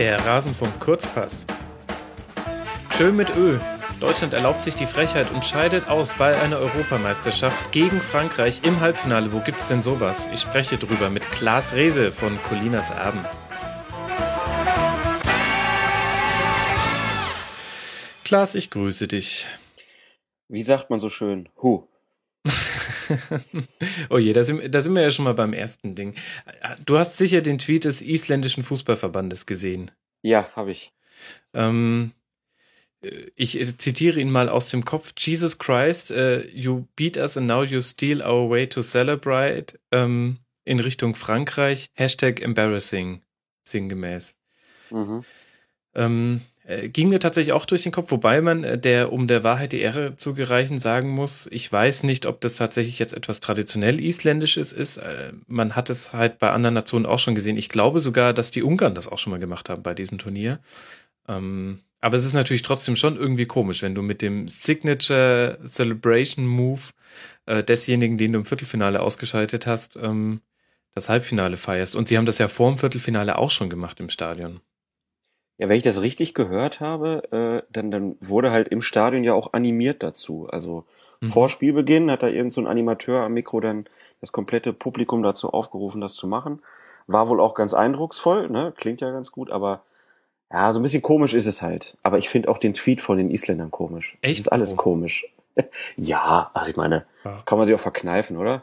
Der Rasenfunk Kurzpass. Schön mit Ö. Deutschland erlaubt sich die Frechheit und scheidet aus bei einer Europameisterschaft gegen Frankreich im Halbfinale. Wo gibt's denn sowas? Ich spreche drüber mit Klaas Rehse von Colinas Erben. Klaas, ich grüße dich. Wie sagt man so schön? Hu. oh je, da sind, da sind wir ja schon mal beim ersten Ding. Du hast sicher den Tweet des isländischen Fußballverbandes gesehen. Ja, habe ich. Ähm, ich zitiere ihn mal aus dem Kopf. Jesus Christ, uh, you beat us and now you steal our way to celebrate. Ähm, in Richtung Frankreich. Hashtag embarrassing, sinngemäß. Mhm. Ähm, äh, ging mir tatsächlich auch durch den Kopf, wobei man äh, der, um der Wahrheit die Ehre zu gereichen, sagen muss, ich weiß nicht, ob das tatsächlich jetzt etwas traditionell Isländisches ist. Äh, man hat es halt bei anderen Nationen auch schon gesehen. Ich glaube sogar, dass die Ungarn das auch schon mal gemacht haben bei diesem Turnier. Ähm, aber es ist natürlich trotzdem schon irgendwie komisch, wenn du mit dem Signature Celebration Move äh, desjenigen, den du im Viertelfinale ausgeschaltet hast, ähm, das Halbfinale feierst. Und sie haben das ja vor dem Viertelfinale auch schon gemacht im Stadion. Ja, wenn ich das richtig gehört habe, äh, dann, dann wurde halt im Stadion ja auch animiert dazu. Also mhm. vor Spielbeginn hat da irgend so ein Animateur am Mikro dann das komplette Publikum dazu aufgerufen, das zu machen. War wohl auch ganz eindrucksvoll, ne? Klingt ja ganz gut, aber ja, so ein bisschen komisch ist es halt. Aber ich finde auch den Tweet von den Isländern komisch. Echt? Das ist alles oh. komisch. ja, also ich meine, ja. kann man sich auch verkneifen, oder?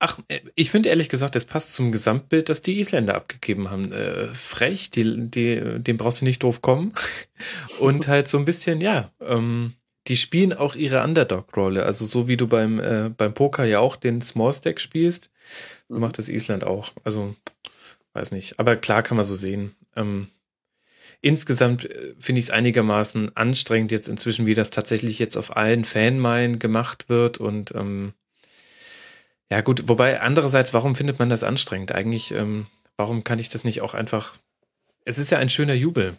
Ach, äh, ich finde ehrlich gesagt, das passt zum Gesamtbild, das die Isländer abgegeben haben. Äh, frech, die, die, dem brauchst du nicht doof kommen. Und halt so ein bisschen, ja, ähm, die spielen auch ihre Underdog-Rolle. Also so wie du beim, äh, beim Poker ja auch den Small Stack spielst, so mhm. macht das Island auch. Also, weiß nicht. Aber klar kann man so sehen. Ähm, insgesamt äh, finde ich es einigermaßen anstrengend jetzt inzwischen, wie das tatsächlich jetzt auf allen Fanmeilen gemacht wird und ähm, ja gut, wobei andererseits, warum findet man das anstrengend? Eigentlich, ähm, warum kann ich das nicht auch einfach? Es ist ja ein schöner Jubel.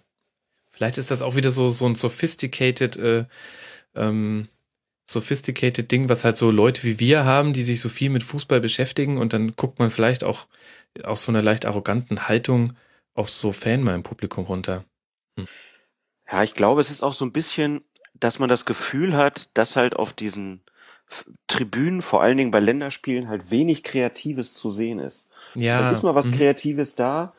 Vielleicht ist das auch wieder so so ein sophisticated, äh, ähm, sophisticated Ding, was halt so Leute wie wir haben, die sich so viel mit Fußball beschäftigen und dann guckt man vielleicht auch aus so einer leicht arroganten Haltung auf so Fan mal im Publikum runter. Hm. Ja, ich glaube, es ist auch so ein bisschen, dass man das Gefühl hat, dass halt auf diesen Tribünen, vor allen Dingen bei Länderspielen, halt wenig Kreatives zu sehen ist. Ja. Dann ist mal was mhm. Kreatives da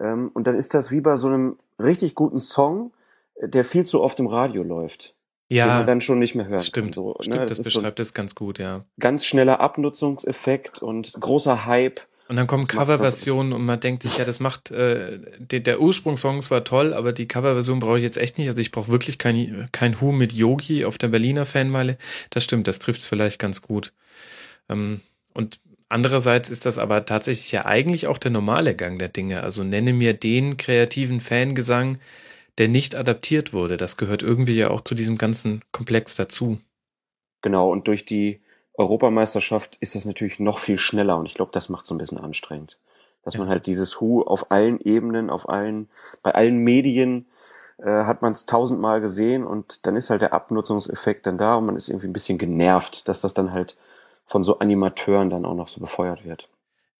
ähm, und dann ist das wie bei so einem richtig guten Song, äh, der viel zu oft im Radio läuft. Ja. Den man dann schon nicht mehr hört. Stimmt, so, stimmt ne? das, das beschreibt so es ganz gut, ja. Ganz schneller Abnutzungseffekt und großer Hype. Und dann kommen Coverversionen und man denkt sich, ja, das macht, äh, der, der Ursprungssong war toll, aber die Coverversion brauche ich jetzt echt nicht. Also ich brauche wirklich kein, kein Hu mit Yogi auf der Berliner Fanmeile. Das stimmt, das trifft vielleicht ganz gut. Ähm, und andererseits ist das aber tatsächlich ja eigentlich auch der normale Gang der Dinge. Also nenne mir den kreativen Fangesang, der nicht adaptiert wurde. Das gehört irgendwie ja auch zu diesem ganzen Komplex dazu. Genau, und durch die Europameisterschaft ist das natürlich noch viel schneller und ich glaube, das macht so ein bisschen anstrengend. Dass ja. man halt dieses Hu auf allen Ebenen, auf allen, bei allen Medien äh, hat man es tausendmal gesehen und dann ist halt der Abnutzungseffekt dann da und man ist irgendwie ein bisschen genervt, dass das dann halt von so Animateuren dann auch noch so befeuert wird.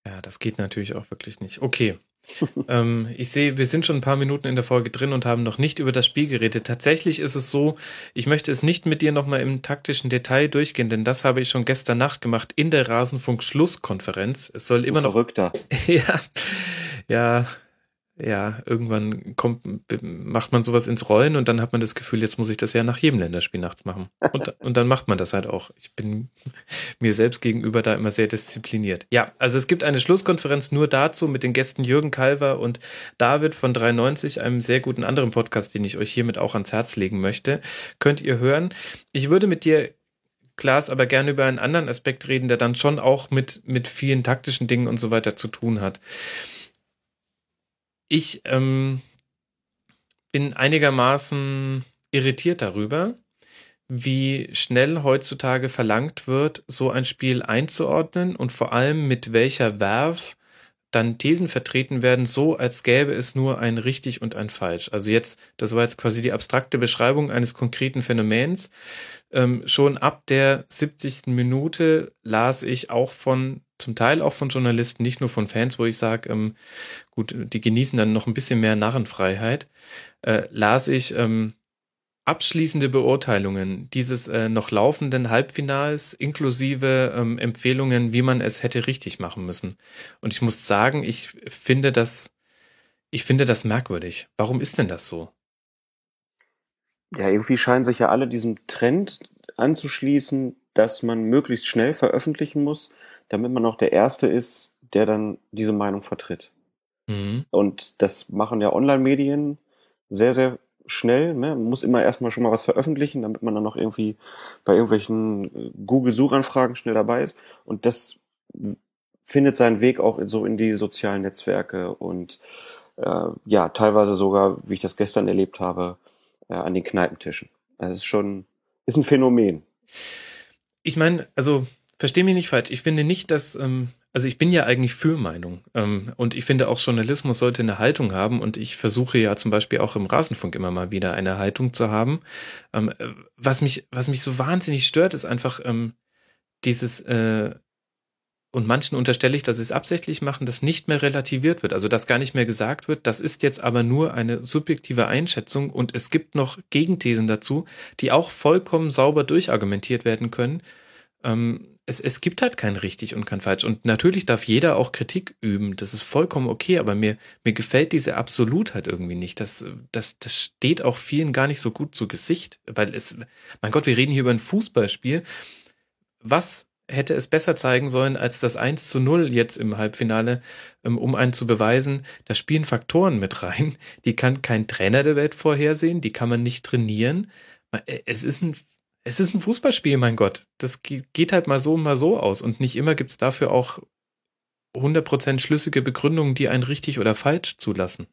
Ja, das geht natürlich auch wirklich nicht. Okay, ähm, ich sehe, wir sind schon ein paar Minuten in der Folge drin und haben noch nicht über das Spiel geredet. Tatsächlich ist es so, ich möchte es nicht mit dir nochmal im taktischen Detail durchgehen, denn das habe ich schon gestern Nacht gemacht in der Rasenfunk-Schlusskonferenz. Es soll immer noch. Verrückter. ja, ja, ja, irgendwann kommt, macht man sowas ins Rollen und dann hat man das Gefühl, jetzt muss ich das ja nach jedem Länderspiel nachts machen. Und, und dann macht man das halt auch. Ich bin mir selbst gegenüber da immer sehr diszipliniert. Ja, also es gibt eine Schlusskonferenz nur dazu mit den Gästen Jürgen Kalver und David von 93, einem sehr guten anderen Podcast, den ich euch hiermit auch ans Herz legen möchte. Könnt ihr hören. Ich würde mit dir Klaas aber gerne über einen anderen Aspekt reden, der dann schon auch mit, mit vielen taktischen Dingen und so weiter zu tun hat. Ich ähm, bin einigermaßen irritiert darüber, wie schnell heutzutage verlangt wird, so ein Spiel einzuordnen und vor allem mit welcher Werf dann Thesen vertreten werden, so als gäbe es nur ein richtig und ein falsch. Also jetzt, das war jetzt quasi die abstrakte Beschreibung eines konkreten Phänomens. Ähm, schon ab der 70. Minute las ich auch von zum Teil auch von Journalisten, nicht nur von Fans, wo ich sage, ähm, gut, die genießen dann noch ein bisschen mehr Narrenfreiheit, äh, las ich ähm, abschließende Beurteilungen dieses äh, noch laufenden Halbfinals inklusive ähm, Empfehlungen, wie man es hätte richtig machen müssen. Und ich muss sagen, ich finde das, ich finde das merkwürdig. Warum ist denn das so? Ja, irgendwie scheinen sich ja alle diesem Trend anzuschließen, dass man möglichst schnell veröffentlichen muss, damit man auch der Erste ist, der dann diese Meinung vertritt. Mhm. Und das machen ja Online-Medien sehr, sehr schnell. Ne? Man muss immer erstmal schon mal was veröffentlichen, damit man dann noch irgendwie bei irgendwelchen äh, Google-Suchanfragen schnell dabei ist. Und das findet seinen Weg auch in, so in die sozialen Netzwerke und äh, ja, teilweise sogar, wie ich das gestern erlebt habe, äh, an den Kneipentischen. Das ist schon, ist ein Phänomen. Ich meine, also versteh mich nicht falsch. Ich finde nicht, dass ähm, also ich bin ja eigentlich für Meinung. Ähm, und ich finde auch Journalismus sollte eine Haltung haben. Und ich versuche ja zum Beispiel auch im Rasenfunk immer mal wieder eine Haltung zu haben. Ähm, äh, was mich, was mich so wahnsinnig stört, ist einfach ähm, dieses, äh, und manchen unterstelle ich, dass sie es absichtlich machen, dass nicht mehr relativiert wird. Also dass gar nicht mehr gesagt wird, das ist jetzt aber nur eine subjektive Einschätzung und es gibt noch Gegenthesen dazu, die auch vollkommen sauber durchargumentiert werden können. Ähm, es, es gibt halt kein richtig und kein falsch. Und natürlich darf jeder auch Kritik üben. Das ist vollkommen okay, aber mir, mir gefällt diese Absolutheit irgendwie nicht. Das, das, das steht auch vielen gar nicht so gut zu Gesicht, weil es, mein Gott, wir reden hier über ein Fußballspiel. Was hätte es besser zeigen sollen als das 1 zu 0 jetzt im Halbfinale, ähm, um einen zu beweisen, da spielen Faktoren mit rein, die kann kein Trainer der Welt vorhersehen, die kann man nicht trainieren. Es ist ein es ist ein Fußballspiel, mein Gott. Das geht halt mal so, mal so aus. Und nicht immer gibt's dafür auch 100% schlüssige Begründungen, die einen richtig oder falsch zulassen.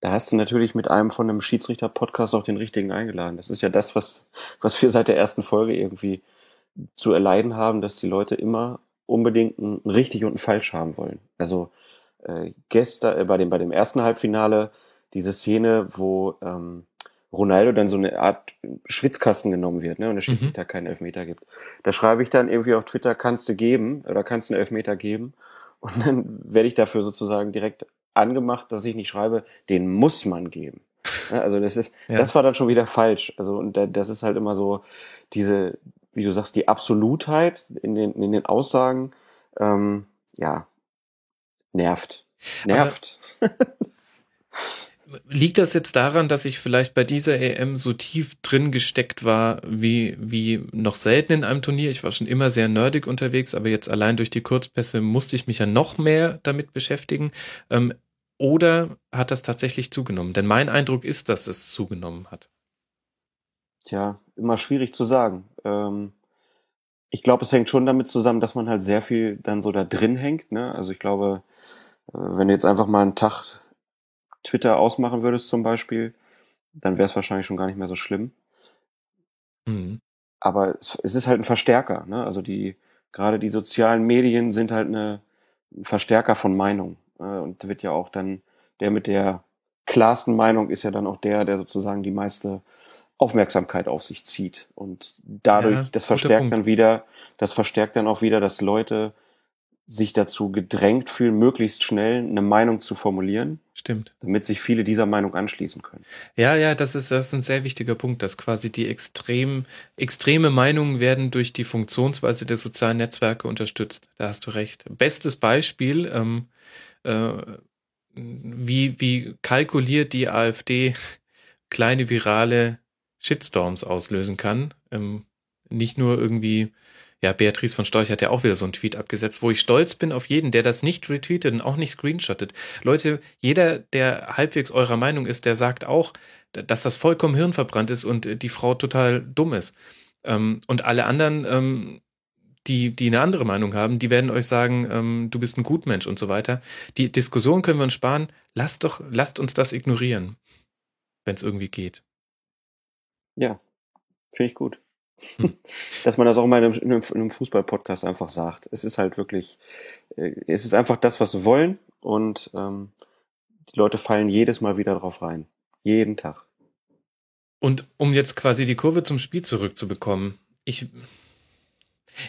Da hast du natürlich mit einem von einem Schiedsrichter-Podcast auch den richtigen eingeladen. Das ist ja das, was, was wir seit der ersten Folge irgendwie zu erleiden haben, dass die Leute immer unbedingt ein richtig und ein falsch haben wollen. Also äh, gestern äh, bei dem bei dem ersten Halbfinale diese Szene, wo ähm, Ronaldo dann so eine Art Schwitzkasten genommen wird, ne, und der Schiedsrichter mhm. keinen Elfmeter gibt. Da schreibe ich dann irgendwie auf Twitter, kannst du geben oder kannst du einen Elfmeter geben? Und dann werde ich dafür sozusagen direkt angemacht, dass ich nicht schreibe, den muss man geben. Also das ist, ja. das war dann schon wieder falsch. Also und das ist halt immer so diese, wie du sagst, die Absolutheit in den, in den Aussagen, ähm, ja, nervt. Nervt. Liegt das jetzt daran, dass ich vielleicht bei dieser EM so tief drin gesteckt war wie, wie noch selten in einem Turnier? Ich war schon immer sehr nerdig unterwegs, aber jetzt allein durch die Kurzpässe musste ich mich ja noch mehr damit beschäftigen. Ähm, oder hat das tatsächlich zugenommen? Denn mein Eindruck ist, dass es zugenommen hat. Tja, immer schwierig zu sagen. Ähm, ich glaube, es hängt schon damit zusammen, dass man halt sehr viel dann so da drin hängt. Ne? Also ich glaube, äh, wenn du jetzt einfach mal einen Tag Twitter ausmachen würdest zum Beispiel, dann wäre es wahrscheinlich schon gar nicht mehr so schlimm. Mhm. Aber es, es, ist halt ein Verstärker. Ne? Also die gerade die sozialen Medien sind halt eine, ein Verstärker von Meinung. Äh, und wird ja auch dann der mit der klarsten Meinung ist ja dann auch der, der sozusagen die meiste Aufmerksamkeit auf sich zieht. Und dadurch, ja, das verstärkt dann wieder, das verstärkt dann auch wieder, dass Leute sich dazu gedrängt fühlen, möglichst schnell eine Meinung zu formulieren. Stimmt. Damit sich viele dieser Meinung anschließen können. Ja, ja, das ist, das ist ein sehr wichtiger Punkt, dass quasi die extrem, extreme Meinungen werden durch die Funktionsweise der sozialen Netzwerke unterstützt. Da hast du recht. Bestes Beispiel, ähm, äh, wie, wie kalkuliert die AfD kleine virale Shitstorms auslösen kann. Ähm, nicht nur irgendwie ja, Beatrice von Storch hat ja auch wieder so einen Tweet abgesetzt, wo ich stolz bin auf jeden, der das nicht retweetet und auch nicht screenshottet. Leute, jeder, der halbwegs eurer Meinung ist, der sagt auch, dass das vollkommen hirnverbrannt ist und die Frau total dumm ist. Ähm, und alle anderen, ähm, die, die eine andere Meinung haben, die werden euch sagen, ähm, du bist ein Gutmensch und so weiter. Die Diskussion können wir uns sparen. Lasst doch, lasst uns das ignorieren, wenn es irgendwie geht. Ja, finde ich gut. Dass man das auch mal in einem, in einem Fußball-Podcast einfach sagt. Es ist halt wirklich, äh, es ist einfach das, was sie wollen und ähm, die Leute fallen jedes Mal wieder drauf rein. Jeden Tag. Und um jetzt quasi die Kurve zum Spiel zurückzubekommen, ich,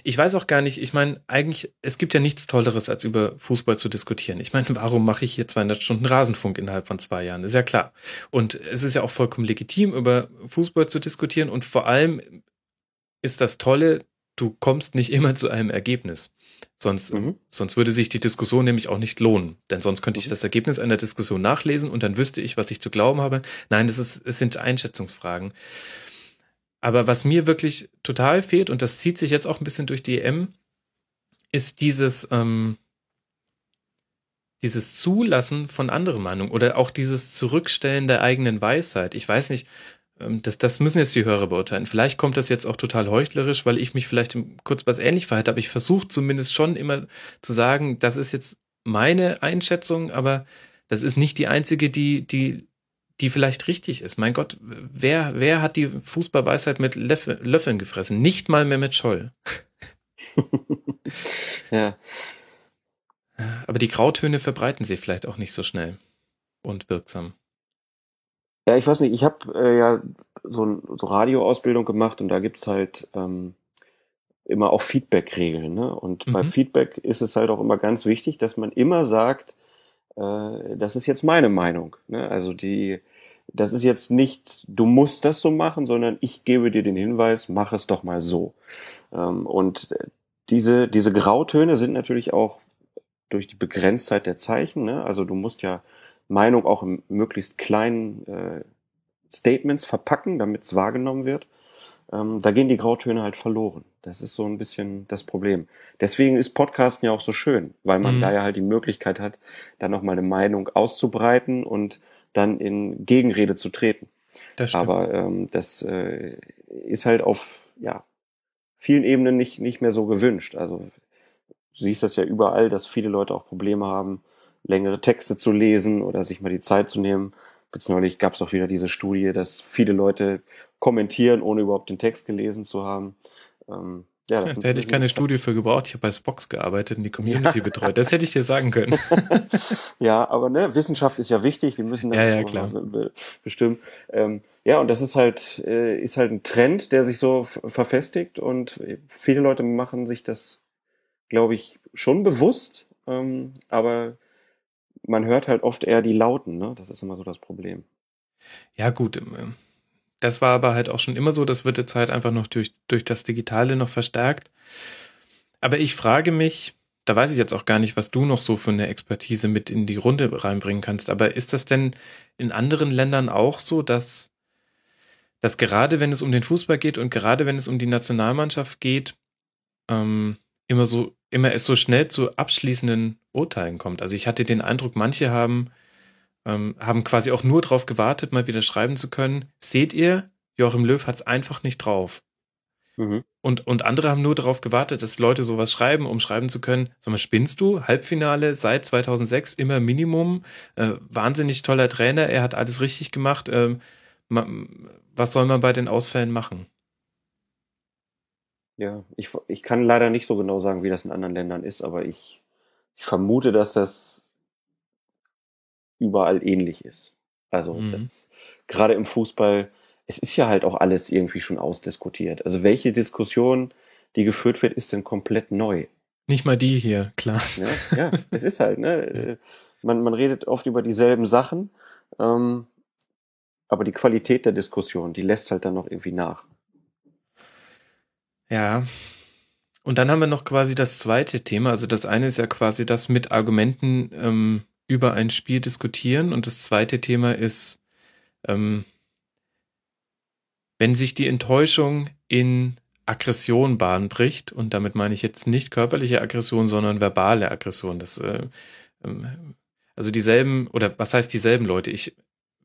Ich weiß auch gar nicht, ich meine, eigentlich, es gibt ja nichts Tolleres, als über Fußball zu diskutieren. Ich meine, warum mache ich hier 200 Stunden Rasenfunk innerhalb von zwei Jahren? Ist ja klar. Und es ist ja auch vollkommen legitim, über Fußball zu diskutieren. Und vor allem ist das Tolle, du kommst nicht immer zu einem Ergebnis. Sonst, mhm. sonst würde sich die Diskussion nämlich auch nicht lohnen. Denn sonst könnte ich mhm. das Ergebnis einer Diskussion nachlesen und dann wüsste ich, was ich zu glauben habe. Nein, das ist, es sind Einschätzungsfragen. Aber was mir wirklich total fehlt, und das zieht sich jetzt auch ein bisschen durch die EM, ist dieses, ähm, dieses Zulassen von anderen Meinungen oder auch dieses Zurückstellen der eigenen Weisheit. Ich weiß nicht, das, das müssen jetzt die Hörer beurteilen. Vielleicht kommt das jetzt auch total heuchlerisch, weil ich mich vielleicht kurz was ähnlich verhalte, aber ich versuche zumindest schon immer zu sagen, das ist jetzt meine Einschätzung, aber das ist nicht die einzige, die, die die vielleicht richtig ist. Mein Gott, wer, wer hat die Fußballweisheit mit Löffel, Löffeln gefressen? Nicht mal mehr mit Scholl. ja. Aber die Grautöne verbreiten sich vielleicht auch nicht so schnell und wirksam. Ja, ich weiß nicht, ich habe äh, ja so, so Radioausbildung gemacht und da gibt's halt ähm, immer auch Feedback-Regeln. Ne? Und mhm. bei Feedback ist es halt auch immer ganz wichtig, dass man immer sagt, äh, das ist jetzt meine Meinung. Ne? Also die, das ist jetzt nicht, du musst das so machen, sondern ich gebe dir den Hinweis, mach es doch mal so. Ähm, und diese, diese Grautöne sind natürlich auch durch die Begrenztheit der Zeichen. Ne? Also du musst ja Meinung auch in möglichst kleinen äh, Statements verpacken, damit es wahrgenommen wird. Ähm, da gehen die Grautöne halt verloren. Das ist so ein bisschen das Problem. Deswegen ist Podcasten ja auch so schön, weil man mhm. da ja halt die Möglichkeit hat, da nochmal eine Meinung auszubreiten und dann in Gegenrede zu treten. Das Aber ähm, das äh, ist halt auf ja, vielen Ebenen nicht, nicht mehr so gewünscht. Also du siehst das ja überall, dass viele Leute auch Probleme haben, längere Texte zu lesen oder sich mal die Zeit zu nehmen. Jetzt neulich gab es auch wieder diese Studie, dass viele Leute kommentieren, ohne überhaupt den Text gelesen zu haben. Ähm, ja, ja, da hätte ich keine Studie für gebraucht. Ich habe bei Spox gearbeitet und die Community betreut. Das hätte ich dir sagen können. ja, aber ne, Wissenschaft ist ja wichtig. Wir müssen ja, ja, klar. bestimmen. Ähm, ja, und das ist halt äh, ist halt ein Trend, der sich so verfestigt und viele Leute machen sich das, glaube ich, schon bewusst. Ähm, aber man hört halt oft eher die Lauten. Ne? Das ist immer so das Problem. Ja, gut. Ähm, das war aber halt auch schon immer so, das wird jetzt halt einfach noch durch, durch das Digitale noch verstärkt. Aber ich frage mich, da weiß ich jetzt auch gar nicht, was du noch so für eine Expertise mit in die Runde reinbringen kannst, aber ist das denn in anderen Ländern auch so, dass, dass gerade wenn es um den Fußball geht und gerade wenn es um die Nationalmannschaft geht, ähm, immer so, immer es so schnell zu abschließenden Urteilen kommt? Also ich hatte den Eindruck, manche haben ähm, haben quasi auch nur drauf gewartet, mal wieder schreiben zu können. Seht ihr, Joachim Löw hat's einfach nicht drauf. Mhm. Und, und andere haben nur darauf gewartet, dass Leute sowas schreiben, um schreiben zu können. Sag mal, spinnst du? Halbfinale seit 2006 immer Minimum. Äh, wahnsinnig toller Trainer, er hat alles richtig gemacht. Äh, was soll man bei den Ausfällen machen? Ja, ich, ich kann leider nicht so genau sagen, wie das in anderen Ländern ist, aber ich, ich vermute, dass das überall ähnlich ist. Also mhm. das, gerade im Fußball, es ist ja halt auch alles irgendwie schon ausdiskutiert. Also welche Diskussion, die geführt wird, ist denn komplett neu? Nicht mal die hier, klar. Ja, ja es ist halt, ne? Man, man redet oft über dieselben Sachen, ähm, aber die Qualität der Diskussion, die lässt halt dann noch irgendwie nach. Ja. Und dann haben wir noch quasi das zweite Thema. Also das eine ist ja quasi das mit Argumenten ähm, über ein Spiel diskutieren. Und das zweite Thema ist, ähm, wenn sich die Enttäuschung in Aggression Bahn bricht, und damit meine ich jetzt nicht körperliche Aggression, sondern verbale Aggression. Das, äh, ähm, also dieselben, oder was heißt dieselben Leute? Ich,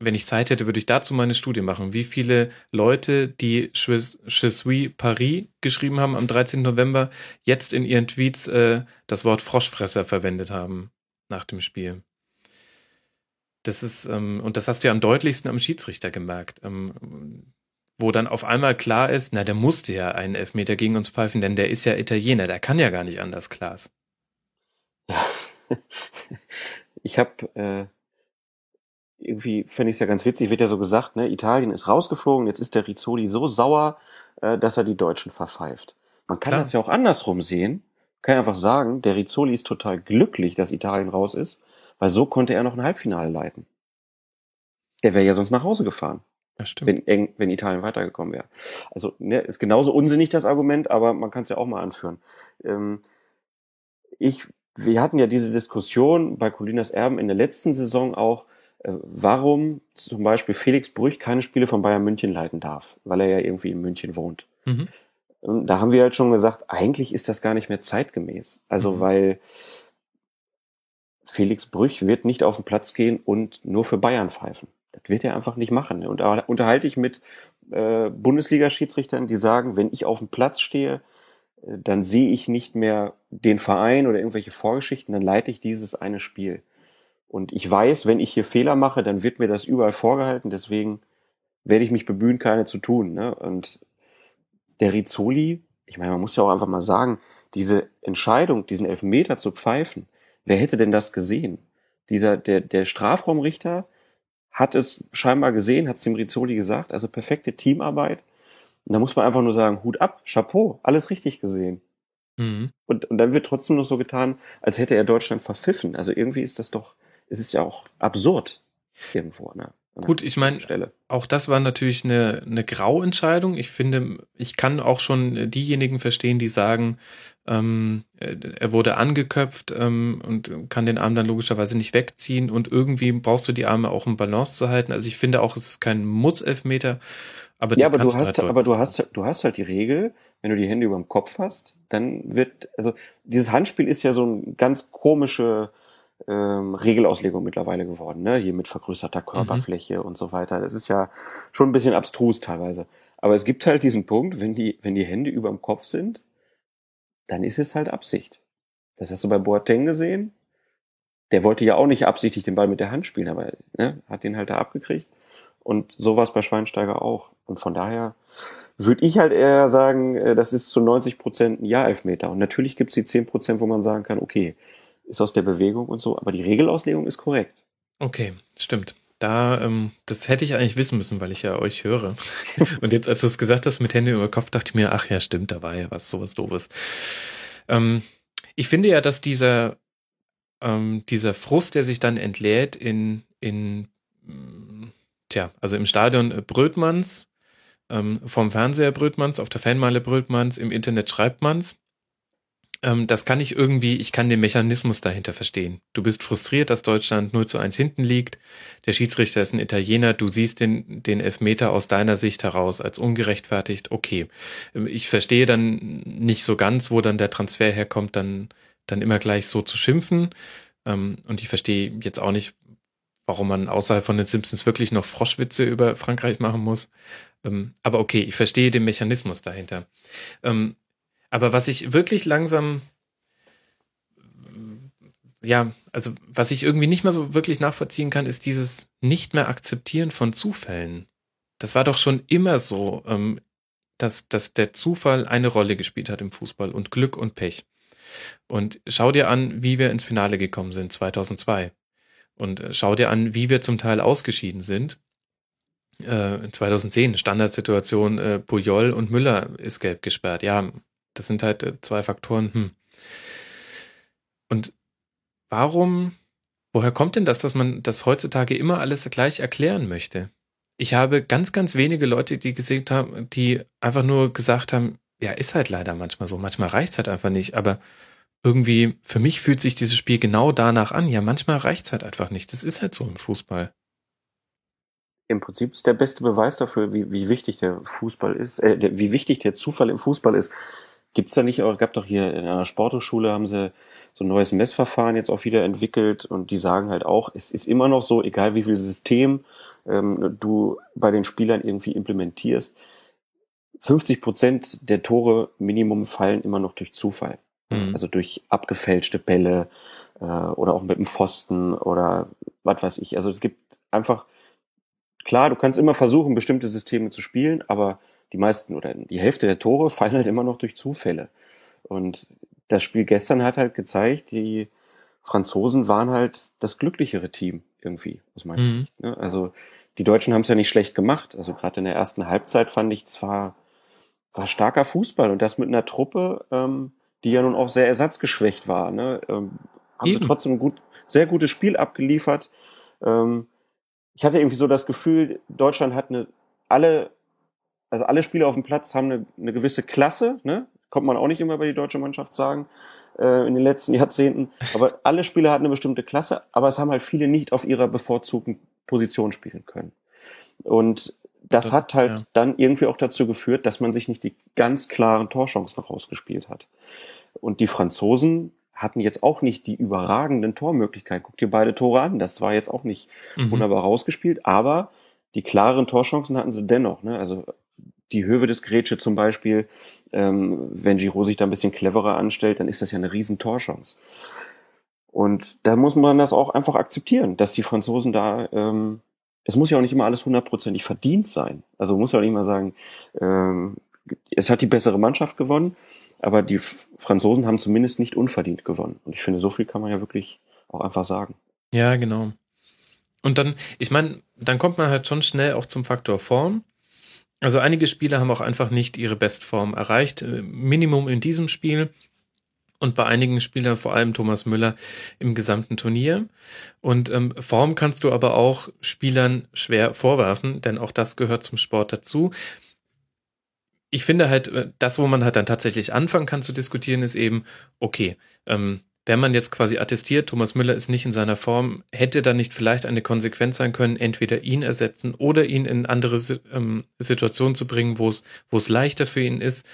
wenn ich Zeit hätte, würde ich dazu meine Studie machen. Wie viele Leute, die Je suis Paris geschrieben haben am 13. November, jetzt in ihren Tweets äh, das Wort Froschfresser verwendet haben nach dem Spiel. Das ist, ähm, und das hast du ja am deutlichsten am Schiedsrichter gemerkt, ähm, wo dann auf einmal klar ist, na, der musste ja einen Elfmeter gegen uns pfeifen, denn der ist ja Italiener, der kann ja gar nicht anders, Klaas. Ja. Ich habe äh, irgendwie fände ich es ja ganz witzig, wird ja so gesagt, ne, Italien ist rausgeflogen, jetzt ist der Rizzoli so sauer, äh, dass er die Deutschen verpfeift. Man kann Klar. das ja auch andersrum sehen. Kann einfach sagen, der Rizzoli ist total glücklich, dass Italien raus ist, weil so konnte er noch ein Halbfinale leiten. Der wäre ja sonst nach Hause gefahren. Ja, stimmt. Wenn, wenn Italien weitergekommen wäre. Also ne, ist genauso unsinnig das Argument, aber man kann es ja auch mal anführen. Ähm, ich, wir hatten ja diese Diskussion bei Colinas Erben in der letzten Saison auch, warum zum Beispiel Felix Brüch keine Spiele von Bayern München leiten darf, weil er ja irgendwie in München wohnt. Mhm. Da haben wir halt schon gesagt, eigentlich ist das gar nicht mehr zeitgemäß. Also mhm. weil Felix Brüch wird nicht auf den Platz gehen und nur für Bayern pfeifen. Das wird er einfach nicht machen. Und da unterhalte ich mit äh, Bundesliga-Schiedsrichtern, die sagen, wenn ich auf dem Platz stehe, äh, dann sehe ich nicht mehr den Verein oder irgendwelche Vorgeschichten, dann leite ich dieses eine Spiel. Und ich weiß, wenn ich hier Fehler mache, dann wird mir das überall vorgehalten, deswegen werde ich mich bemühen, keine zu tun. Ne? Und der Rizzoli, ich meine, man muss ja auch einfach mal sagen, diese Entscheidung, diesen Elfmeter zu pfeifen, wer hätte denn das gesehen? Dieser, der, der Strafraumrichter hat es scheinbar gesehen, hat es dem Rizzoli gesagt, also perfekte Teamarbeit. Und da muss man einfach nur sagen, Hut ab, Chapeau, alles richtig gesehen. Mhm. Und, und dann wird trotzdem noch so getan, als hätte er Deutschland verpfiffen. Also irgendwie ist das doch, es ist ja auch absurd irgendwo. Ne? Gut, ich meine, auch das war natürlich eine, eine Grauentscheidung. Ich finde, ich kann auch schon diejenigen verstehen, die sagen, ähm, er wurde angeköpft ähm, und kann den Arm dann logischerweise nicht wegziehen und irgendwie brauchst du die Arme auch um Balance zu halten. Also ich finde auch, es ist kein Muss-Elfmeter. Aber ja, aber du hast, halt aber du hast, du hast halt die Regel, wenn du die Hände über dem Kopf hast, dann wird, also dieses Handspiel ist ja so ein ganz komische ähm, Regelauslegung mittlerweile geworden, ne? Hier mit vergrößerter Körperfläche mhm. und so weiter. Das ist ja schon ein bisschen abstrus teilweise. Aber es gibt halt diesen Punkt, wenn die, wenn die Hände über dem Kopf sind, dann ist es halt Absicht. Das hast du bei Boateng gesehen. Der wollte ja auch nicht absichtlich den Ball mit der Hand spielen, aber ne, hat den halt da abgekriegt. Und so war es bei Schweinsteiger auch. Und von daher würde ich halt eher sagen, äh, das ist zu 90 Prozent ein Ja-Elfmeter. Und natürlich gibt es die 10 Prozent, wo man sagen kann, okay, ist aus der Bewegung und so, aber die Regelauslegung ist korrekt. Okay, stimmt. Da, ähm, das hätte ich eigentlich wissen müssen, weil ich ja euch höre. und jetzt, als du es gesagt hast mit Hände über Kopf, dachte ich mir, ach ja, stimmt, da war ja was, sowas doofes. Ähm, ich finde ja, dass dieser, ähm, dieser Frust, der sich dann entlädt in, in, tja, also im Stadion Brötmanns, ähm, vom Fernseher Brötmanns, auf der Fanmeile Brötmanns, im Internet schreibt man's, ähm, das kann ich irgendwie, ich kann den Mechanismus dahinter verstehen. Du bist frustriert, dass Deutschland 0 zu 1 hinten liegt. Der Schiedsrichter ist ein Italiener. Du siehst den, den Elfmeter aus deiner Sicht heraus als ungerechtfertigt. Okay. Ähm, ich verstehe dann nicht so ganz, wo dann der Transfer herkommt, dann, dann immer gleich so zu schimpfen. Ähm, und ich verstehe jetzt auch nicht, warum man außerhalb von den Simpsons wirklich noch Froschwitze über Frankreich machen muss. Ähm, aber okay, ich verstehe den Mechanismus dahinter. Aber was ich wirklich langsam, ja, also was ich irgendwie nicht mehr so wirklich nachvollziehen kann, ist dieses nicht mehr akzeptieren von Zufällen. Das war doch schon immer so, ähm, dass, dass der Zufall eine Rolle gespielt hat im Fußball und Glück und Pech. Und schau dir an, wie wir ins Finale gekommen sind 2002. Und äh, schau dir an, wie wir zum Teil ausgeschieden sind. Äh, 2010, Standardsituation, äh, Puyol und Müller ist gelb gesperrt. Ja, das sind halt äh, zwei Faktoren. Hm. Und warum, woher kommt denn das, dass man das heutzutage immer alles gleich erklären möchte? Ich habe ganz, ganz wenige Leute, die gesehen haben, die einfach nur gesagt haben, ja, ist halt leider manchmal so. Manchmal reicht's halt einfach nicht. Aber irgendwie, für mich fühlt sich dieses Spiel genau danach an. Ja, manchmal reicht's halt einfach nicht. Das ist halt so im Fußball. Im Prinzip ist der beste Beweis dafür, wie, wie wichtig der Fußball ist, äh, wie wichtig der Zufall im Fußball ist, Gibt's da nicht auch, gab doch hier in einer Sporthochschule haben sie so ein neues Messverfahren jetzt auch wieder entwickelt und die sagen halt auch, es ist immer noch so, egal wie viel System ähm, du bei den Spielern irgendwie implementierst, 50 Prozent der Tore Minimum fallen immer noch durch Zufall. Mhm. Also durch abgefälschte Bälle äh, oder auch mit dem Pfosten oder was weiß ich. Also es gibt einfach, klar, du kannst immer versuchen, bestimmte Systeme zu spielen, aber die meisten oder die Hälfte der Tore fallen halt immer noch durch Zufälle. Und das Spiel gestern hat halt gezeigt, die Franzosen waren halt das glücklichere Team irgendwie, aus meiner mhm. Sicht. Ne? Also die Deutschen haben es ja nicht schlecht gemacht. Also gerade in der ersten Halbzeit fand ich, es war war starker Fußball und das mit einer Truppe, ähm, die ja nun auch sehr ersatzgeschwächt war. Ne? Ähm, haben Eben. sie trotzdem ein gut, sehr gutes Spiel abgeliefert. Ähm, ich hatte irgendwie so das Gefühl, Deutschland hat eine alle, also alle Spieler auf dem Platz haben eine, eine gewisse Klasse, ne? Kommt man auch nicht immer bei die deutsche Mannschaft sagen, äh, in den letzten Jahrzehnten. Aber alle Spieler hatten eine bestimmte Klasse, aber es haben halt viele nicht auf ihrer bevorzugten Position spielen können. Und das, das hat halt ja. dann irgendwie auch dazu geführt, dass man sich nicht die ganz klaren Torchancen rausgespielt hat. Und die Franzosen hatten jetzt auch nicht die überragenden Tormöglichkeiten. Guck dir beide Tore an. Das war jetzt auch nicht mhm. wunderbar rausgespielt, aber die klaren Torchancen hatten sie dennoch. Ne? Also die Höhe des Grätsche zum Beispiel, ähm, wenn Giro sich da ein bisschen cleverer anstellt, dann ist das ja eine riesen Torchance. Und da muss man das auch einfach akzeptieren, dass die Franzosen da, ähm, es muss ja auch nicht immer alles hundertprozentig verdient sein. Also muss ja auch nicht mal sagen, ähm, es hat die bessere Mannschaft gewonnen, aber die Franzosen haben zumindest nicht unverdient gewonnen. Und ich finde, so viel kann man ja wirklich auch einfach sagen. Ja, genau. Und dann, ich meine, dann kommt man halt schon schnell auch zum Faktor Form. Also einige Spieler haben auch einfach nicht ihre Bestform erreicht. Äh, Minimum in diesem Spiel und bei einigen Spielern, vor allem Thomas Müller, im gesamten Turnier. Und ähm, Form kannst du aber auch Spielern schwer vorwerfen, denn auch das gehört zum Sport dazu ich finde halt, äh, das, wo man halt dann tatsächlich anfangen kann zu diskutieren, ist eben, okay, ähm, wenn man jetzt quasi attestiert, Thomas Müller ist nicht in seiner Form, hätte da nicht vielleicht eine Konsequenz sein können, entweder ihn ersetzen oder ihn in andere ähm, Situationen zu bringen, wo es, wo es leichter für ihn ist.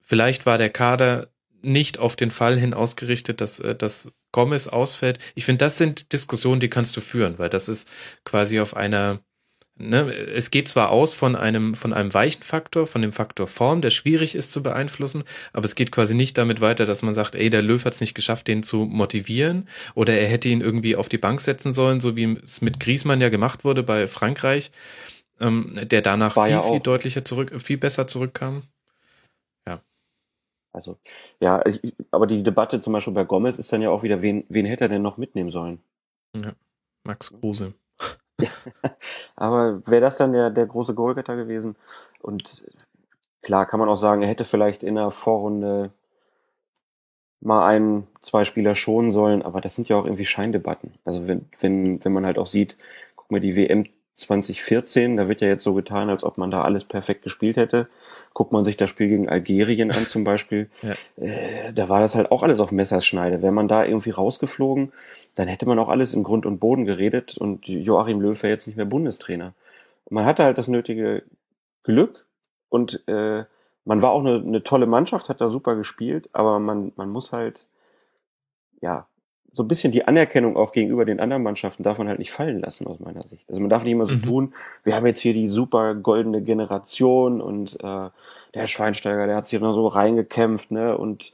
Vielleicht war der Kader nicht auf den Fall hin ausgerichtet, dass, äh, dass Gomez ausfällt. Ich finde, das sind Diskussionen, die kannst du führen, weil das ist quasi auf einer ne, es geht zwar aus von einem, von einem weichen Faktor, von dem Faktor Form, der schwierig ist zu beeinflussen, aber es geht quasi nicht damit weiter, dass man sagt, ey, der Löw hat es nicht geschafft, den zu motivieren oder er hätte ihn irgendwie auf die Bank setzen sollen, so wie es mit Griesmann ja gemacht wurde bei Frankreich, ähm, der danach War viel, ja viel deutlicher zurück, viel besser zurückkam. Ja. Also, ja, ich, aber die Debatte zum Beispiel bei Gomez ist dann ja auch wieder, wen, wen hätte er denn noch mitnehmen sollen? Ja, Max Kruse. Aber wäre das dann der, der große Goalgetter gewesen? Und klar kann man auch sagen, er hätte vielleicht in der Vorrunde mal einen, zwei Spieler schonen sollen, aber das sind ja auch irgendwie Scheindebatten. Also wenn, wenn, wenn man halt auch sieht, guck mal, die WM 2014, da wird ja jetzt so getan, als ob man da alles perfekt gespielt hätte. Guckt man sich das Spiel gegen Algerien an zum Beispiel, ja. äh, da war das halt auch alles auf Messerschneide. Wäre man da irgendwie rausgeflogen, dann hätte man auch alles in Grund und Boden geredet und Joachim Löw wäre jetzt nicht mehr Bundestrainer. man hatte halt das nötige Glück und äh, man war auch eine, eine tolle Mannschaft, hat da super gespielt, aber man, man muss halt, ja, so ein bisschen die Anerkennung auch gegenüber den anderen Mannschaften darf man halt nicht fallen lassen aus meiner Sicht. Also man darf nicht immer so mhm. tun, wir haben jetzt hier die super goldene Generation und äh, der Schweinsteiger, der hat sich immer so reingekämpft, ne, und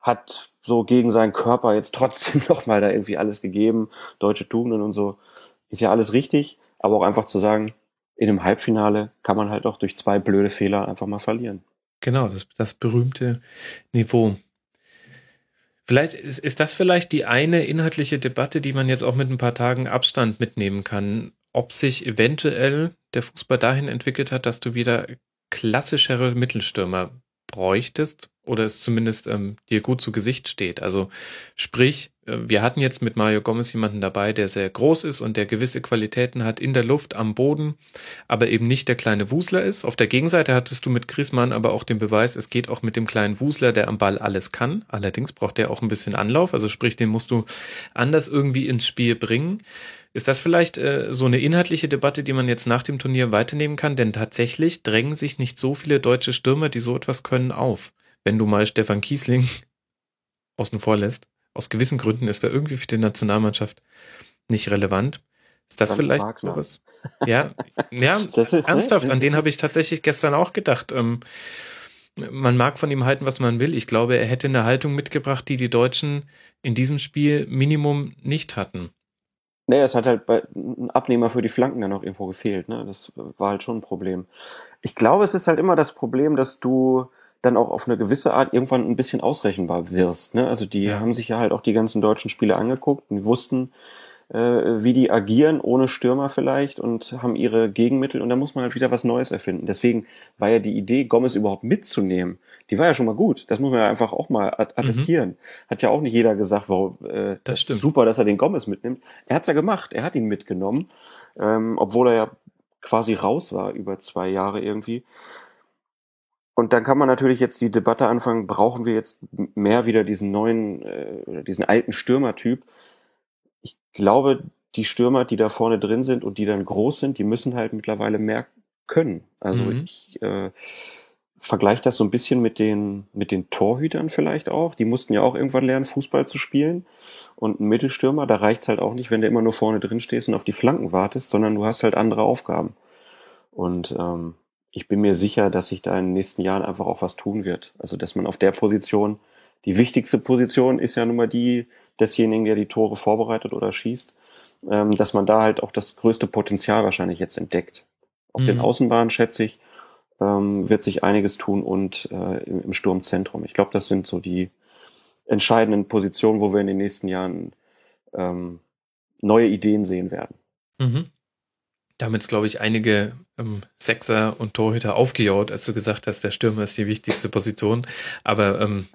hat so gegen seinen Körper jetzt trotzdem nochmal da irgendwie alles gegeben, deutsche Tugenden und so. Ist ja alles richtig, aber auch einfach zu sagen, in einem Halbfinale kann man halt auch durch zwei blöde Fehler einfach mal verlieren. Genau, das, das berühmte Niveau. Vielleicht ist, ist das vielleicht die eine inhaltliche Debatte, die man jetzt auch mit ein paar Tagen Abstand mitnehmen kann, ob sich eventuell der Fußball dahin entwickelt hat, dass du wieder klassischere Mittelstürmer bräuchtest oder es zumindest ähm, dir gut zu Gesicht steht. Also sprich, wir hatten jetzt mit Mario Gomez jemanden dabei, der sehr groß ist und der gewisse Qualitäten hat in der Luft, am Boden, aber eben nicht der kleine Wusler ist. Auf der Gegenseite hattest du mit Griezmann aber auch den Beweis, es geht auch mit dem kleinen Wusler, der am Ball alles kann. Allerdings braucht der auch ein bisschen Anlauf, also sprich, den musst du anders irgendwie ins Spiel bringen. Ist das vielleicht äh, so eine inhaltliche Debatte, die man jetzt nach dem Turnier weiternehmen kann? Denn tatsächlich drängen sich nicht so viele deutsche Stürmer, die so etwas können, auf. Wenn du mal Stefan Kiesling außen vor lässt. Aus gewissen Gründen ist er irgendwie für die Nationalmannschaft nicht relevant. Ist das Dann vielleicht Wagner. was? Ja, ja, ist, ernsthaft, ne? an den habe ich tatsächlich gestern auch gedacht. Ähm, man mag von ihm halten, was man will. Ich glaube, er hätte eine Haltung mitgebracht, die die Deutschen in diesem Spiel Minimum nicht hatten. Nee, es hat halt bei, ein Abnehmer für die Flanken dann auch irgendwo gefehlt. Ne? Das war halt schon ein Problem. Ich glaube, es ist halt immer das Problem, dass du dann auch auf eine gewisse Art irgendwann ein bisschen ausrechenbar wirst. Ne? Also die ja. haben sich ja halt auch die ganzen deutschen Spiele angeguckt und wussten, äh, wie die agieren ohne Stürmer vielleicht und haben ihre Gegenmittel und da muss man halt wieder was Neues erfinden. Deswegen war ja die Idee, Gomez überhaupt mitzunehmen, die war ja schon mal gut. Das muss man ja einfach auch mal mhm. attestieren. Mhm. Hat ja auch nicht jeder gesagt, wow, äh, das, das stimmt. super, dass er den Gomez mitnimmt. Er hat's ja gemacht, er hat ihn mitgenommen, ähm, obwohl er ja quasi raus war über zwei Jahre irgendwie. Und dann kann man natürlich jetzt die Debatte anfangen, brauchen wir jetzt mehr wieder diesen neuen, äh, diesen alten Stürmertyp? Ich glaube, die Stürmer, die da vorne drin sind und die dann groß sind, die müssen halt mittlerweile mehr können. Also mhm. ich äh, vergleiche das so ein bisschen mit den, mit den Torhütern vielleicht auch. Die mussten ja auch irgendwann lernen, Fußball zu spielen. Und ein Mittelstürmer, da reicht's halt auch nicht, wenn du immer nur vorne drin stehst und auf die Flanken wartest, sondern du hast halt andere Aufgaben. Und ähm, ich bin mir sicher, dass sich da in den nächsten Jahren einfach auch was tun wird. Also, dass man auf der Position, die wichtigste Position ist ja nun mal die desjenigen, der die Tore vorbereitet oder schießt, ähm, dass man da halt auch das größte Potenzial wahrscheinlich jetzt entdeckt. Auf mhm. den Außenbahnen, schätze ich, ähm, wird sich einiges tun und äh, im, Sturmzentrum. Ich glaube, das sind so die entscheidenden Positionen, wo wir in den nächsten Jahren ähm, neue Ideen sehen werden. Mhm damit, glaube ich, einige ähm, Sechser und Torhüter aufgejaut, als du gesagt hast, der Stürmer ist die wichtigste Position. Aber, ähm,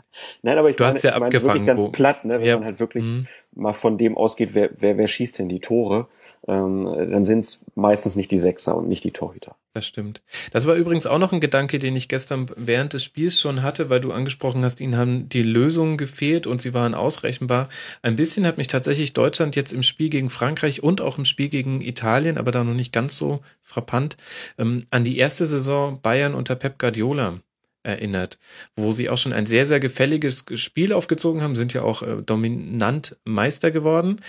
Nein, aber ich du meine, hast ja abgefangen. Wirklich ganz wo, platt, ne, wenn ja, man halt wirklich mh. mal von dem ausgeht, wer, wer, wer schießt denn die Tore ähm, dann sind es meistens nicht die Sechser und nicht die Torhüter. Das stimmt. Das war übrigens auch noch ein Gedanke, den ich gestern während des Spiels schon hatte, weil du angesprochen hast, ihnen haben die Lösungen gefehlt und sie waren ausrechenbar. Ein bisschen hat mich tatsächlich Deutschland jetzt im Spiel gegen Frankreich und auch im Spiel gegen Italien, aber da noch nicht ganz so frappant, ähm, an die erste Saison Bayern unter Pep Guardiola erinnert, wo sie auch schon ein sehr, sehr gefälliges Spiel aufgezogen haben, sind ja auch äh, dominant Meister geworden.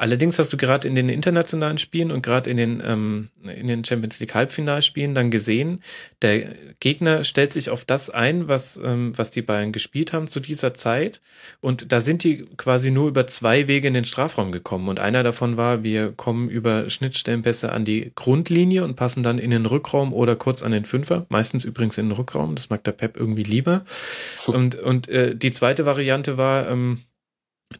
Allerdings hast du gerade in den internationalen Spielen und gerade in den ähm, in den Champions League Halbfinalspielen dann gesehen, der Gegner stellt sich auf das ein, was ähm, was die Bayern gespielt haben zu dieser Zeit. Und da sind die quasi nur über zwei Wege in den Strafraum gekommen. Und einer davon war, wir kommen über Schnittstellenpässe an die Grundlinie und passen dann in den Rückraum oder kurz an den Fünfer, meistens übrigens in den Rückraum, das mag der Pep irgendwie lieber. Und und äh, die zweite Variante war ähm,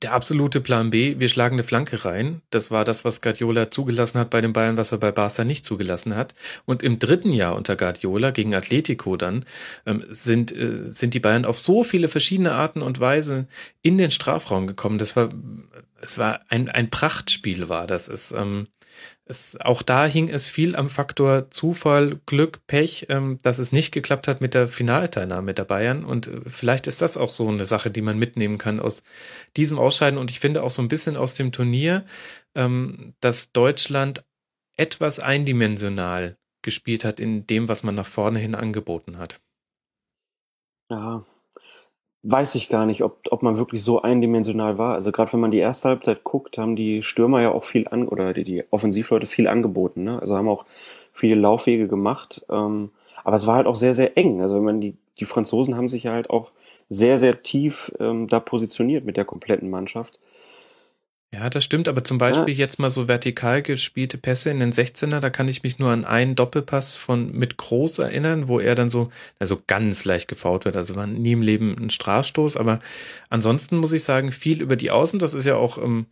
der absolute Plan B, wir schlagen eine Flanke rein. Das war das, was Guardiola zugelassen hat bei den Bayern, was er bei Barca nicht zugelassen hat. Und im dritten Jahr unter Guardiola gegen Atletico dann ähm, sind, äh, sind die Bayern auf so viele verschiedene Arten und Weise in den Strafraum gekommen. Das war, es war ein, ein Prachtspiel war das. Es, ähm, es, auch da hing es viel am Faktor Zufall, Glück, Pech, ähm, dass es nicht geklappt hat mit der Finalteilnahme der Bayern. Und äh, vielleicht ist das auch so eine Sache, die man mitnehmen kann aus diesem Ausscheiden. Und ich finde auch so ein bisschen aus dem Turnier, ähm, dass Deutschland etwas eindimensional gespielt hat in dem, was man nach vorne hin angeboten hat. Ja, weiß ich gar nicht, ob, ob man wirklich so eindimensional war. Also gerade wenn man die erste Halbzeit guckt, haben die Stürmer ja auch viel an oder die, die Offensivleute viel angeboten. Ne? Also haben auch viele Laufwege gemacht. Ähm, aber es war halt auch sehr, sehr eng. Also wenn man die, die Franzosen haben sich ja halt auch sehr, sehr tief ähm, da positioniert mit der kompletten Mannschaft. Ja, das stimmt, aber zum Beispiel jetzt mal so vertikal gespielte Pässe in den 16er, da kann ich mich nur an einen Doppelpass von mit Groß erinnern, wo er dann so, also ganz leicht gefault wird. Also war nie im Leben ein Strafstoß, aber ansonsten muss ich sagen, viel über die Außen, das ist ja auch ähm,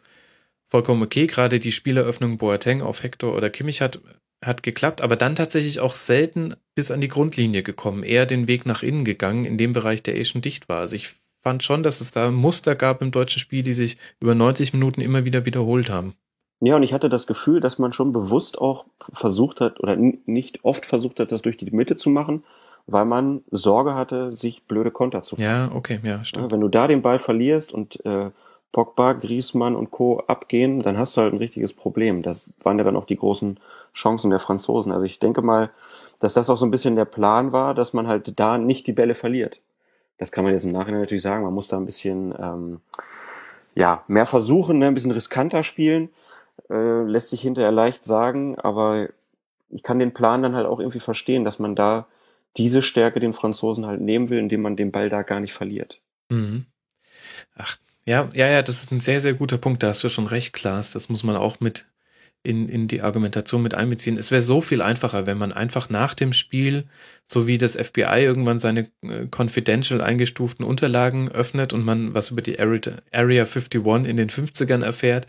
vollkommen okay. Gerade die Spieleröffnung Boateng auf Hector oder Kimmich hat, hat geklappt, aber dann tatsächlich auch selten bis an die Grundlinie gekommen, eher den Weg nach innen gegangen, in dem Bereich, der eh schon dicht war. Also ich fand schon, dass es da Muster gab im deutschen Spiel, die sich über 90 Minuten immer wieder wiederholt haben. Ja, und ich hatte das Gefühl, dass man schon bewusst auch versucht hat oder nicht oft versucht hat, das durch die Mitte zu machen, weil man Sorge hatte, sich blöde Konter zu fangen. Ja, okay, ja, stimmt. Wenn du da den Ball verlierst und äh, Pogba, Griezmann und Co. abgehen, dann hast du halt ein richtiges Problem. Das waren ja dann auch die großen Chancen der Franzosen. Also ich denke mal, dass das auch so ein bisschen der Plan war, dass man halt da nicht die Bälle verliert. Das kann man jetzt im Nachhinein natürlich sagen. Man muss da ein bisschen ähm, ja mehr versuchen, ne? ein bisschen riskanter spielen. Äh, lässt sich hinterher leicht sagen, aber ich kann den Plan dann halt auch irgendwie verstehen, dass man da diese Stärke den Franzosen halt nehmen will, indem man den Ball da gar nicht verliert. Mhm. Ach, ja, ja, ja, das ist ein sehr, sehr guter Punkt. Da hast du schon recht, Klaas. Das muss man auch mit in, in die Argumentation mit einbeziehen. Es wäre so viel einfacher, wenn man einfach nach dem Spiel, so wie das FBI irgendwann seine äh, confidential eingestuften Unterlagen öffnet und man was über die Area, Area 51 in den 50ern erfährt,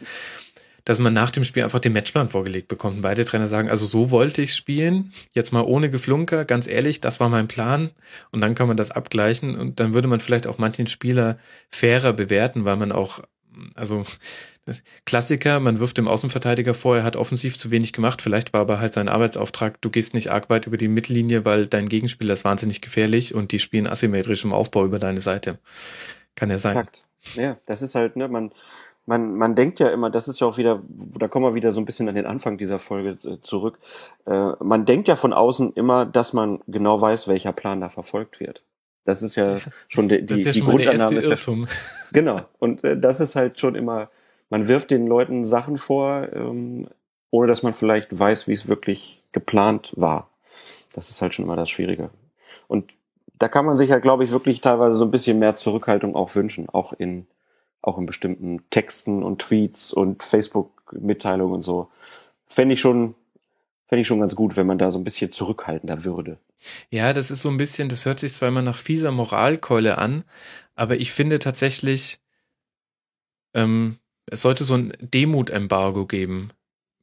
dass man nach dem Spiel einfach den Matchplan vorgelegt bekommt. Und beide Trainer sagen, also so wollte ich spielen, jetzt mal ohne Geflunker, ganz ehrlich, das war mein Plan. Und dann kann man das abgleichen und dann würde man vielleicht auch manchen Spieler fairer bewerten, weil man auch, also Klassiker, man wirft dem Außenverteidiger vor, er hat offensiv zu wenig gemacht, vielleicht war aber halt sein Arbeitsauftrag, du gehst nicht arg weit über die Mittellinie, weil dein Gegenspieler ist wahnsinnig gefährlich und die spielen asymmetrisch im Aufbau über deine Seite. Kann ja sein. Exakt. Ja, das ist halt, ne, man, man, man denkt ja immer, das ist ja auch wieder, da kommen wir wieder so ein bisschen an den Anfang dieser Folge äh, zurück. Äh, man denkt ja von außen immer, dass man genau weiß, welcher Plan da verfolgt wird. Das ist ja schon die, die, ja die Grundannahme. Irrtum. Ja, genau. Und äh, das ist halt schon immer, man wirft den Leuten Sachen vor, ähm, ohne dass man vielleicht weiß, wie es wirklich geplant war. Das ist halt schon immer das Schwierige. Und da kann man sich ja, glaube ich, wirklich teilweise so ein bisschen mehr Zurückhaltung auch wünschen, auch in, auch in bestimmten Texten und Tweets und Facebook-Mitteilungen und so. Fände ich schon, fände ich schon ganz gut, wenn man da so ein bisschen zurückhaltender würde. Ja, das ist so ein bisschen, das hört sich zwar immer nach fieser Moralkeule an, aber ich finde tatsächlich, ähm, es sollte so ein Demutembargo geben.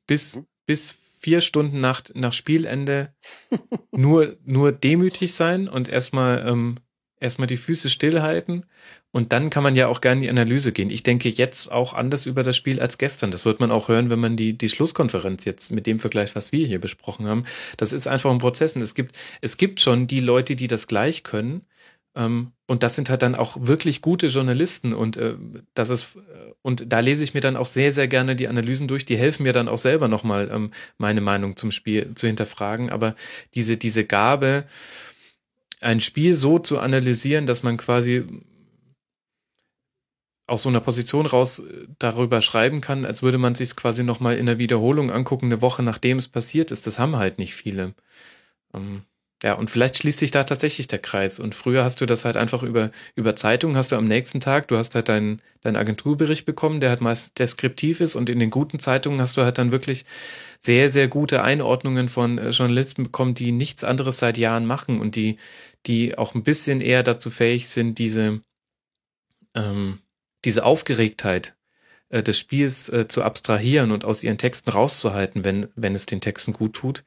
Bis, mhm. bis vier Stunden nach, nach Spielende nur, nur demütig sein und erstmal, ähm, erstmal die Füße stillhalten. Und dann kann man ja auch gerne in die Analyse gehen. Ich denke jetzt auch anders über das Spiel als gestern. Das wird man auch hören, wenn man die, die Schlusskonferenz jetzt mit dem Vergleich, was wir hier besprochen haben. Das ist einfach ein Prozess. Und es gibt, es gibt schon die Leute, die das gleich können. Ähm, und das sind halt dann auch wirklich gute Journalisten und äh, das ist und da lese ich mir dann auch sehr sehr gerne die Analysen durch. Die helfen mir dann auch selber nochmal ähm, meine Meinung zum Spiel zu hinterfragen. Aber diese diese Gabe, ein Spiel so zu analysieren, dass man quasi aus so einer Position raus äh, darüber schreiben kann, als würde man sich quasi nochmal in der Wiederholung angucken, eine Woche nachdem es passiert ist. Das haben halt nicht viele. Ähm, ja, und vielleicht schließt sich da tatsächlich der Kreis. Und früher hast du das halt einfach über, über Zeitung, hast du am nächsten Tag, du hast halt deinen, deinen Agenturbericht bekommen, der halt meist deskriptiv ist und in den guten Zeitungen hast du halt dann wirklich sehr, sehr gute Einordnungen von äh, Journalisten bekommen, die nichts anderes seit Jahren machen und die, die auch ein bisschen eher dazu fähig sind, diese, ähm, diese Aufgeregtheit äh, des Spiels äh, zu abstrahieren und aus ihren Texten rauszuhalten, wenn, wenn es den Texten gut tut.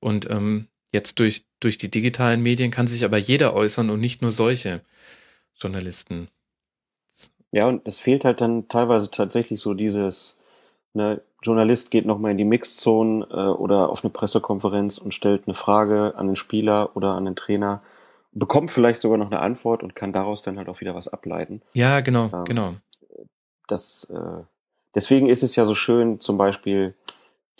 Und ähm, Jetzt durch, durch die digitalen Medien kann sich aber jeder äußern und nicht nur solche Journalisten. Ja, und es fehlt halt dann teilweise tatsächlich so dieses, ne, Journalist geht nochmal in die Mixzone äh, oder auf eine Pressekonferenz und stellt eine Frage an den Spieler oder an den Trainer, bekommt vielleicht sogar noch eine Antwort und kann daraus dann halt auch wieder was ableiten. Ja, genau, ähm, genau. Das, äh, deswegen ist es ja so schön, zum Beispiel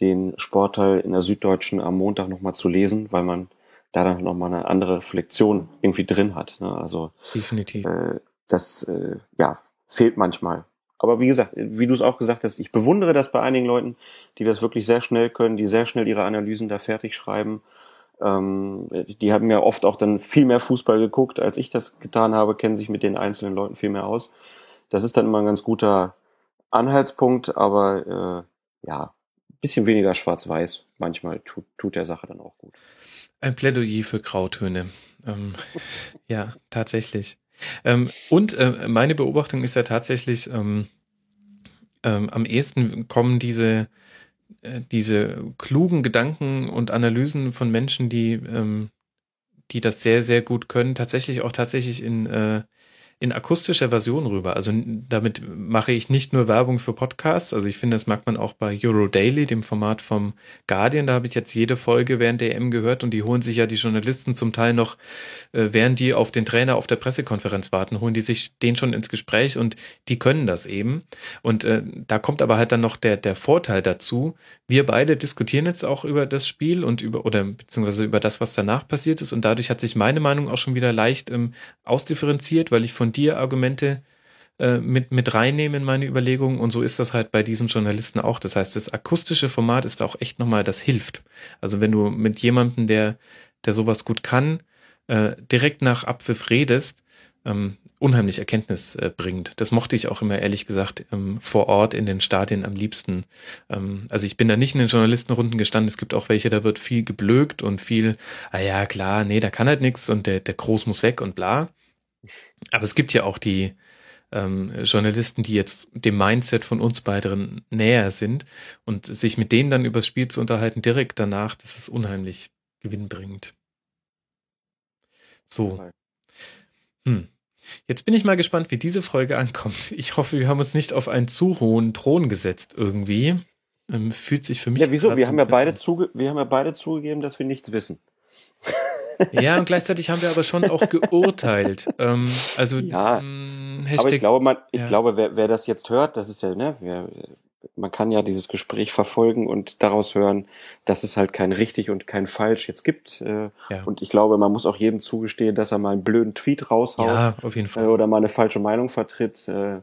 den Sportteil in der Süddeutschen am Montag nochmal zu lesen, weil man da dann nochmal eine andere Reflexion irgendwie drin hat. Ne? Also definitiv. Äh, das äh, ja fehlt manchmal. Aber wie gesagt, wie du es auch gesagt hast, ich bewundere das bei einigen Leuten, die das wirklich sehr schnell können, die sehr schnell ihre Analysen da fertig schreiben. Ähm, die haben ja oft auch dann viel mehr Fußball geguckt, als ich das getan habe, kennen sich mit den einzelnen Leuten viel mehr aus. Das ist dann immer ein ganz guter Anhaltspunkt, aber äh, ja, bisschen weniger schwarz-weiß manchmal tut, tut der Sache dann auch gut. Ein Plädoyer für Grautöne. Ähm, ja, tatsächlich. Ähm, und äh, meine Beobachtung ist ja tatsächlich, ähm, ähm, am ehesten kommen diese, äh, diese klugen Gedanken und Analysen von Menschen, die, ähm, die das sehr, sehr gut können, tatsächlich auch tatsächlich in äh, in akustischer Version rüber. Also damit mache ich nicht nur Werbung für Podcasts. Also ich finde, das mag man auch bei Euro Daily, dem Format vom Guardian. Da habe ich jetzt jede Folge während der EM gehört und die holen sich ja die Journalisten zum Teil noch, äh, während die auf den Trainer auf der Pressekonferenz warten, holen die sich den schon ins Gespräch und die können das eben. Und äh, da kommt aber halt dann noch der, der Vorteil dazu. Wir beide diskutieren jetzt auch über das Spiel und über, oder beziehungsweise über das, was danach passiert ist. Und dadurch hat sich meine Meinung auch schon wieder leicht ähm, ausdifferenziert, weil ich von von dir Argumente äh, mit, mit reinnehmen in meine Überlegungen und so ist das halt bei diesen Journalisten auch. Das heißt, das akustische Format ist auch echt nochmal, das hilft. Also wenn du mit jemandem, der, der sowas gut kann, äh, direkt nach Abpfiff redest, ähm, unheimlich Erkenntnis äh, bringt. Das mochte ich auch immer ehrlich gesagt ähm, vor Ort in den Stadien am liebsten. Ähm, also ich bin da nicht in den Journalistenrunden gestanden. Es gibt auch welche, da wird viel geblökt und viel, ah ja klar, nee, da kann halt nichts und der, der Groß muss weg und bla. Aber es gibt ja auch die, ähm, Journalisten, die jetzt dem Mindset von uns beiden näher sind und sich mit denen dann über das Spiel zu unterhalten, direkt danach, das ist unheimlich gewinnbringend. So. Hm. Jetzt bin ich mal gespannt, wie diese Folge ankommt. Ich hoffe, wir haben uns nicht auf einen zu hohen Thron gesetzt irgendwie. Ähm, fühlt sich für mich. Ja, wieso? Wir haben ja beide zuge wir haben ja beide zugegeben, dass wir nichts wissen. Ja, und gleichzeitig haben wir aber schon auch geurteilt. ähm, also ja, ähm, aber ich glaube, man, ich ja. glaube, wer, wer das jetzt hört, das ist ja, ne, wer, man kann ja dieses Gespräch verfolgen und daraus hören, dass es halt kein richtig und kein falsch jetzt gibt. Äh, ja. Und ich glaube, man muss auch jedem zugestehen, dass er mal einen blöden Tweet raushaut. Ja, auf jeden Fall. Äh, oder mal eine falsche Meinung vertritt. Äh,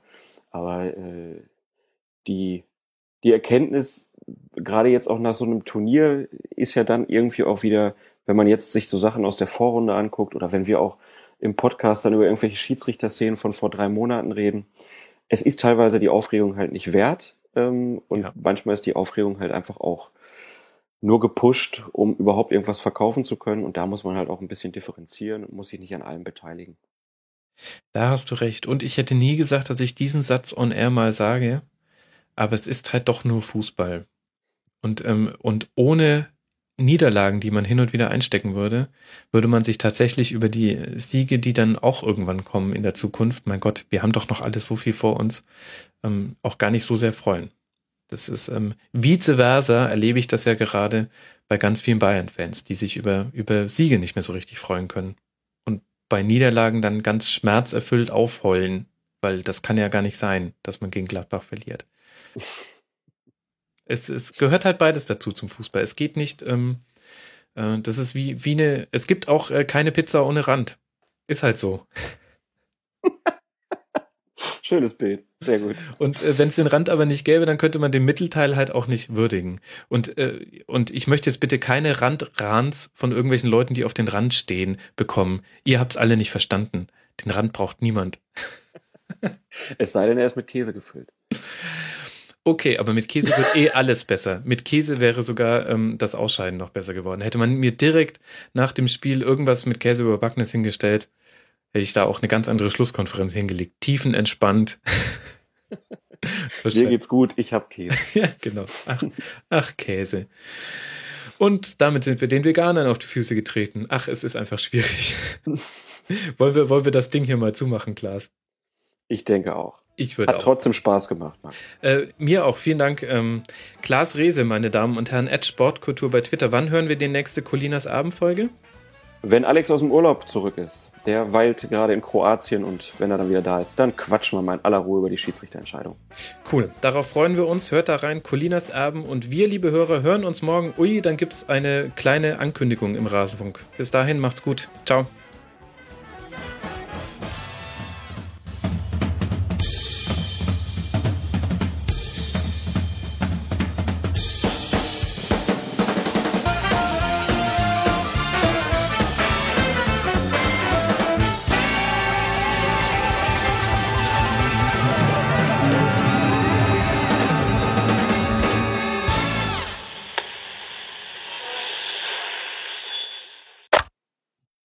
aber äh, die, die Erkenntnis, gerade jetzt auch nach so einem Turnier, ist ja dann irgendwie auch wieder, wenn man jetzt sich so Sachen aus der Vorrunde anguckt oder wenn wir auch im Podcast dann über irgendwelche Schiedsrichterszenen von vor drei Monaten reden, es ist teilweise die Aufregung halt nicht wert. Ähm, und ja. manchmal ist die Aufregung halt einfach auch nur gepusht, um überhaupt irgendwas verkaufen zu können. Und da muss man halt auch ein bisschen differenzieren und muss sich nicht an allem beteiligen. Da hast du recht. Und ich hätte nie gesagt, dass ich diesen Satz on air mal sage. Aber es ist halt doch nur Fußball. Und, ähm, und ohne Niederlagen, die man hin und wieder einstecken würde, würde man sich tatsächlich über die Siege, die dann auch irgendwann kommen in der Zukunft, mein Gott, wir haben doch noch alles so viel vor uns, ähm, auch gar nicht so sehr freuen. Das ist ähm, vice versa, erlebe ich das ja gerade bei ganz vielen Bayern-Fans, die sich über, über Siege nicht mehr so richtig freuen können. Und bei Niederlagen dann ganz schmerzerfüllt aufheulen, weil das kann ja gar nicht sein, dass man gegen Gladbach verliert. Es, es gehört halt beides dazu zum Fußball. Es geht nicht, ähm, äh, das ist wie, wie eine, es gibt auch äh, keine Pizza ohne Rand. Ist halt so. Schönes Bild, sehr gut. Und äh, wenn es den Rand aber nicht gäbe, dann könnte man den Mittelteil halt auch nicht würdigen. Und, äh, und ich möchte jetzt bitte keine Randrans von irgendwelchen Leuten, die auf den Rand stehen, bekommen. Ihr habt's alle nicht verstanden. Den Rand braucht niemand. es sei denn, er ist mit Käse gefüllt. Okay, aber mit Käse wird eh alles besser. Mit Käse wäre sogar ähm, das Ausscheiden noch besser geworden. Hätte man mir direkt nach dem Spiel irgendwas mit Käse überbackenes hingestellt, hätte ich da auch eine ganz andere Schlusskonferenz hingelegt. Tiefenentspannt. Mir geht's gut, ich hab Käse. ja, genau. Ach, ach, Käse. Und damit sind wir den Veganern auf die Füße getreten. Ach, es ist einfach schwierig. wollen, wir, wollen wir das Ding hier mal zumachen, Klaas? Ich denke auch. Ich würde Hat auch. trotzdem Spaß gemacht. Äh, mir auch. Vielen Dank. Ähm, Klaas Rehse, meine Damen und Herren, at Sportkultur bei Twitter. Wann hören wir die nächste Colinas Abendfolge? Wenn Alex aus dem Urlaub zurück ist, der weilt gerade in Kroatien und wenn er dann wieder da ist, dann quatschen wir mal in aller Ruhe über die Schiedsrichterentscheidung. Cool, darauf freuen wir uns. Hört da rein, Colinas Erben und wir, liebe Hörer, hören uns morgen. Ui, dann gibt es eine kleine Ankündigung im Rasenfunk. Bis dahin, macht's gut. Ciao.